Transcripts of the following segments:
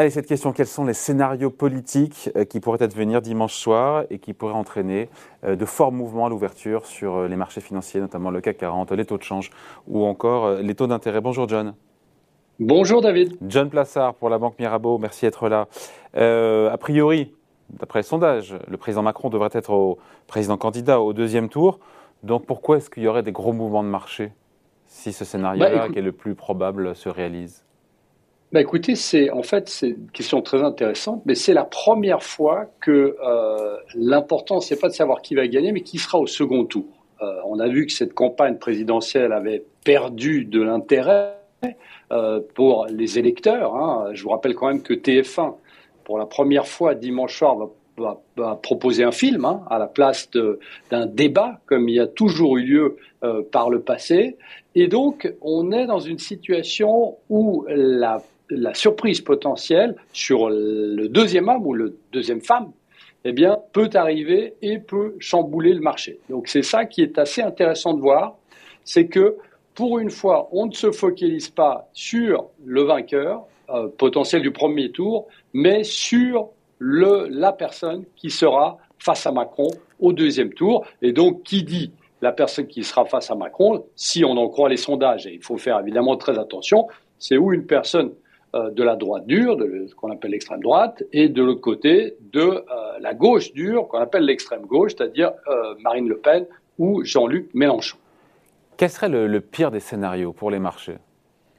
Allez, cette question, quels sont les scénarios politiques euh, qui pourraient advenir dimanche soir et qui pourraient entraîner euh, de forts mouvements à l'ouverture sur euh, les marchés financiers, notamment le CAC 40, les taux de change ou encore les taux d'intérêt? Bonjour John. Bonjour David. John Plassard pour la Banque Mirabeau, merci d'être là. a priori, d'après le sondage, le président Macron devrait être au président candidat au deuxième tour. Donc pourquoi est-ce qu'il y aurait des gros mouvements de marché si ce scénario-là, bah, qui est le plus probable, se réalise? Bah écoutez, c'est en fait c'est une question très intéressante, mais c'est la première fois que euh, l'important c'est pas de savoir qui va gagner, mais qui sera au second tour. Euh, on a vu que cette campagne présidentielle avait perdu de l'intérêt euh, pour les électeurs. Hein. Je vous rappelle quand même que TF1, pour la première fois dimanche soir, va, proposer un film hein, à la place d'un débat, comme il y a toujours eu lieu euh, par le passé. Et donc, on est dans une situation où la la surprise potentielle sur le deuxième homme ou le deuxième femme, eh bien, peut arriver et peut chambouler le marché. Donc c'est ça qui est assez intéressant de voir, c'est que pour une fois, on ne se focalise pas sur le vainqueur euh, potentiel du premier tour, mais sur le, la personne qui sera face à Macron au deuxième tour. Et donc, qui dit la personne qui sera face à Macron, si on en croit les sondages, et il faut faire évidemment très attention, c'est où une personne euh, de la droite dure, de ce qu'on appelle l'extrême droite, et de l'autre côté de euh, la gauche dure, qu'on appelle l'extrême gauche, c'est-à-dire euh, Marine Le Pen ou Jean-Luc Mélenchon. Quel serait le, pire des scénarios pour les marchés?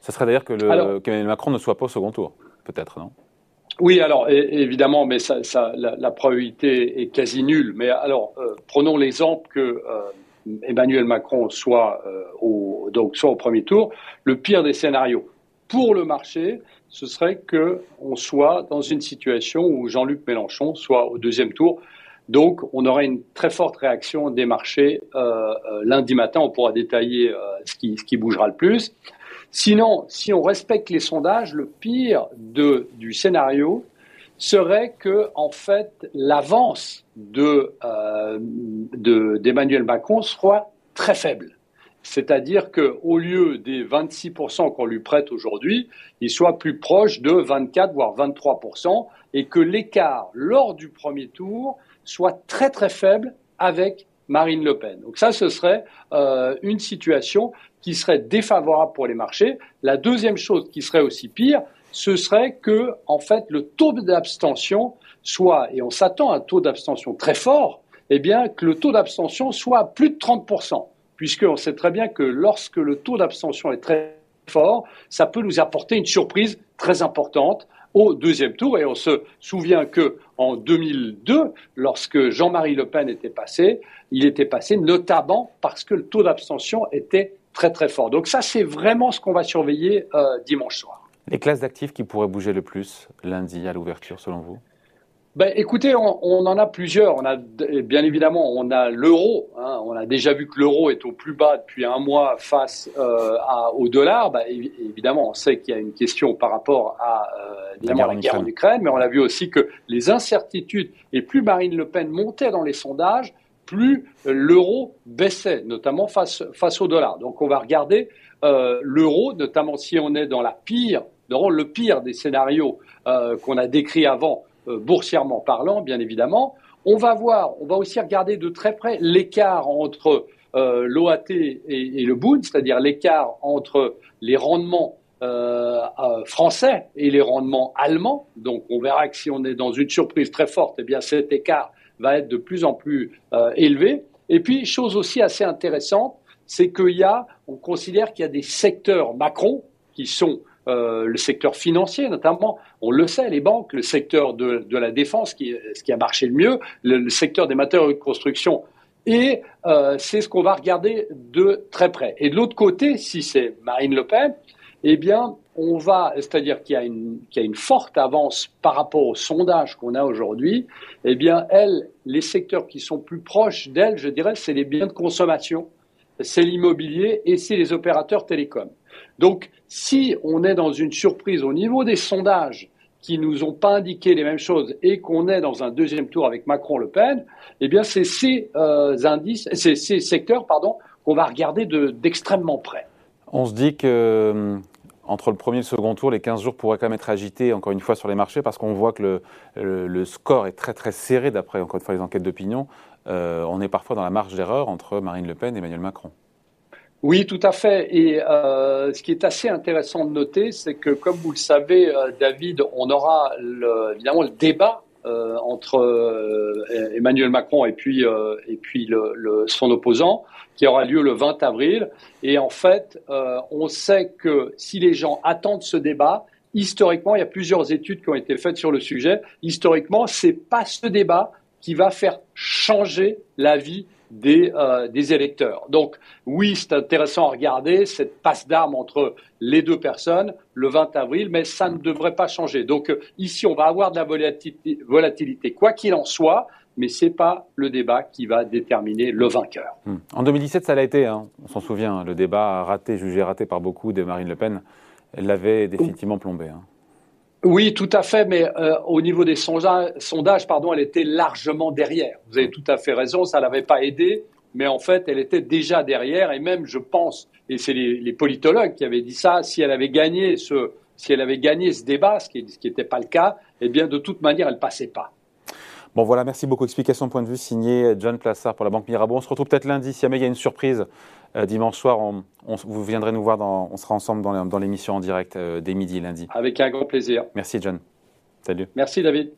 Ce serait d'ailleurs que, le, Macron ne soit pas au second tour, peut-être, non? Oui, alors évidemment, mais la, probabilité est quasi nulle. Mais alors, prenons l'exemple que Emmanuel Macron soit, au, donc, soit au premier tour. Le pire des scénarios pour le marché, ce serait qu'on soit dans une situation où Jean-Luc Mélenchon soit au deuxième tour. Donc, on aurait une très forte réaction des marchés euh, euh, lundi matin. On pourra détailler euh, ce, qui, bougera le plus. Sinon, si on respecte les sondages, le pire du scénario serait que, en fait, l'avance de, d'Emmanuel Macron soit très faible. C'est-à-dire qu'au lieu des 26% qu'on lui prête aujourd'hui, il soit plus proche de 24 voire 23% et que l'écart lors du premier tour soit très très faible avec Marine Le Pen. Donc ça, ce serait euh, une situation qui serait défavorable pour les marchés. La deuxième chose qui serait aussi pire, ce serait que en fait le taux d'abstention soit, et on s'attend à un taux d'abstention très fort, eh bien que le taux d'abstention soit plus de 30% puisqu'on sait très bien que lorsque le taux d'abstention est très fort, ça peut nous apporter une surprise très importante au deuxième tour. Et on se souvient que en 2002, lorsque Jean-Marie Le Pen était passé, il était passé notamment parce que le taux d'abstention était très très fort. Donc ça, c'est vraiment ce qu'on va surveiller euh, dimanche soir. Les classes d'actifs qui pourraient bouger le plus lundi à l'ouverture, selon vous? Ben, écoutez, on, en a plusieurs. On a bien évidemment, on a l'euro. Hein. On a déjà vu que l'euro est au plus bas depuis un mois face euh, au dollar. Ben, évidemment, on sait qu'il y a une question par rapport à euh, la guerre en Ukraine, mais on a vu aussi que les incertitudes et plus Marine Le Pen montait dans les sondages, plus l'euro baissait, notamment face face au dollar. Donc, on va regarder euh, l'euro, notamment si on est dans la pire, dans le pire des scénarios euh, qu'on a décrits avant euh, boursièrement parlant, bien évidemment. On va voir, on va aussi regarder de très près l'écart entre euh, l'OAT et, le Bund, c'est-à-dire l'écart entre les rendements euh, français et les rendements allemands. Donc on verra que si on est dans une surprise très forte, eh bien cet écart va être de plus en plus élevé. Et puis, chose aussi assez intéressante, c'est qu'il y a, on considère qu'il y a des secteurs Macron qui sont euh, le secteur financier notamment, on le sait, les banques, le secteur de, la défense, qui, ce qui a marché le mieux, le, secteur des matériaux de construction. Et euh, c'est ce qu'on va regarder de très près. Et de l'autre côté, si c'est Marine Le Pen, eh bien, on va, c'est-à-dire qu'il y, y a une forte avance par rapport au sondage qu'on a aujourd'hui, eh bien, elle, les secteurs qui sont plus proches d'elle, je dirais, c'est les biens de consommation, c'est l'immobilier et c'est les opérateurs télécoms. Donc, si on est dans une surprise au niveau des sondages qui nous ont pas indiqué les mêmes choses et qu'on est dans un deuxième tour avec Macron-Le Pen, eh bien, c'est ces euh, indices, ces secteurs, qu'on va regarder d'extrêmement près. On se dit que euh, entre le premier et le second tour, les 15 jours pourraient quand même être agités, encore une fois, sur les marchés, parce qu'on voit que le, score est très très serré, d'après, encore une fois, les enquêtes d'opinion. Euh, on est parfois dans la marge d'erreur entre Marine Le Pen et Emmanuel Macron. Oui, tout à fait. Et euh, ce qui est assez intéressant de noter, c'est que, comme vous le savez, euh, David, on aura évidemment le débat entre Emmanuel Macron et puis, et puis le, son opposant, qui aura lieu le 20 avril. Et en fait, on sait que si les gens attendent ce débat, historiquement, il y a plusieurs études qui ont été faites sur le sujet. Historiquement, c'est pas ce débat qui va faire changer la vie des, euh, des électeurs. Donc oui, c'est intéressant à regarder cette passe d'armes entre les deux personnes le 20 avril, mais ça ne devrait pas changer. Donc euh, ici, on va avoir de la volatilité, volatilité quoi qu'il en soit, mais ce n'est pas le débat qui va déterminer le vainqueur. Hmm. En 2017, ça l'a été, hein. on s'en souvient, hein. le débat raté, jugé raté par beaucoup de Marine Le Pen, elle l'avait définitivement plombé. Hein. Oui, tout à fait, mais euh, au niveau des sondages, pardon, elle était largement derrière. Vous avez tout à fait raison, ça l'avait pas aidé, mais en fait, elle était déjà derrière, et même, je pense, et c'est les, politologues qui avaient dit ça, si elle avait gagné ce, si elle avait gagné ce débat, ce qui n'était pas le cas, eh bien, de toute manière, elle passait pas. Bon voilà, merci beaucoup. Explication point de vue signé John Plassard pour la Banque Mirabeau. On se retrouve peut-être lundi. Si jamais il y a une surprise, euh, dimanche soir, on, vous viendrez nous voir, dans, on sera ensemble dans l'émission en direct euh, dès midi lundi. Avec un grand plaisir. Merci John. Salut. Merci David.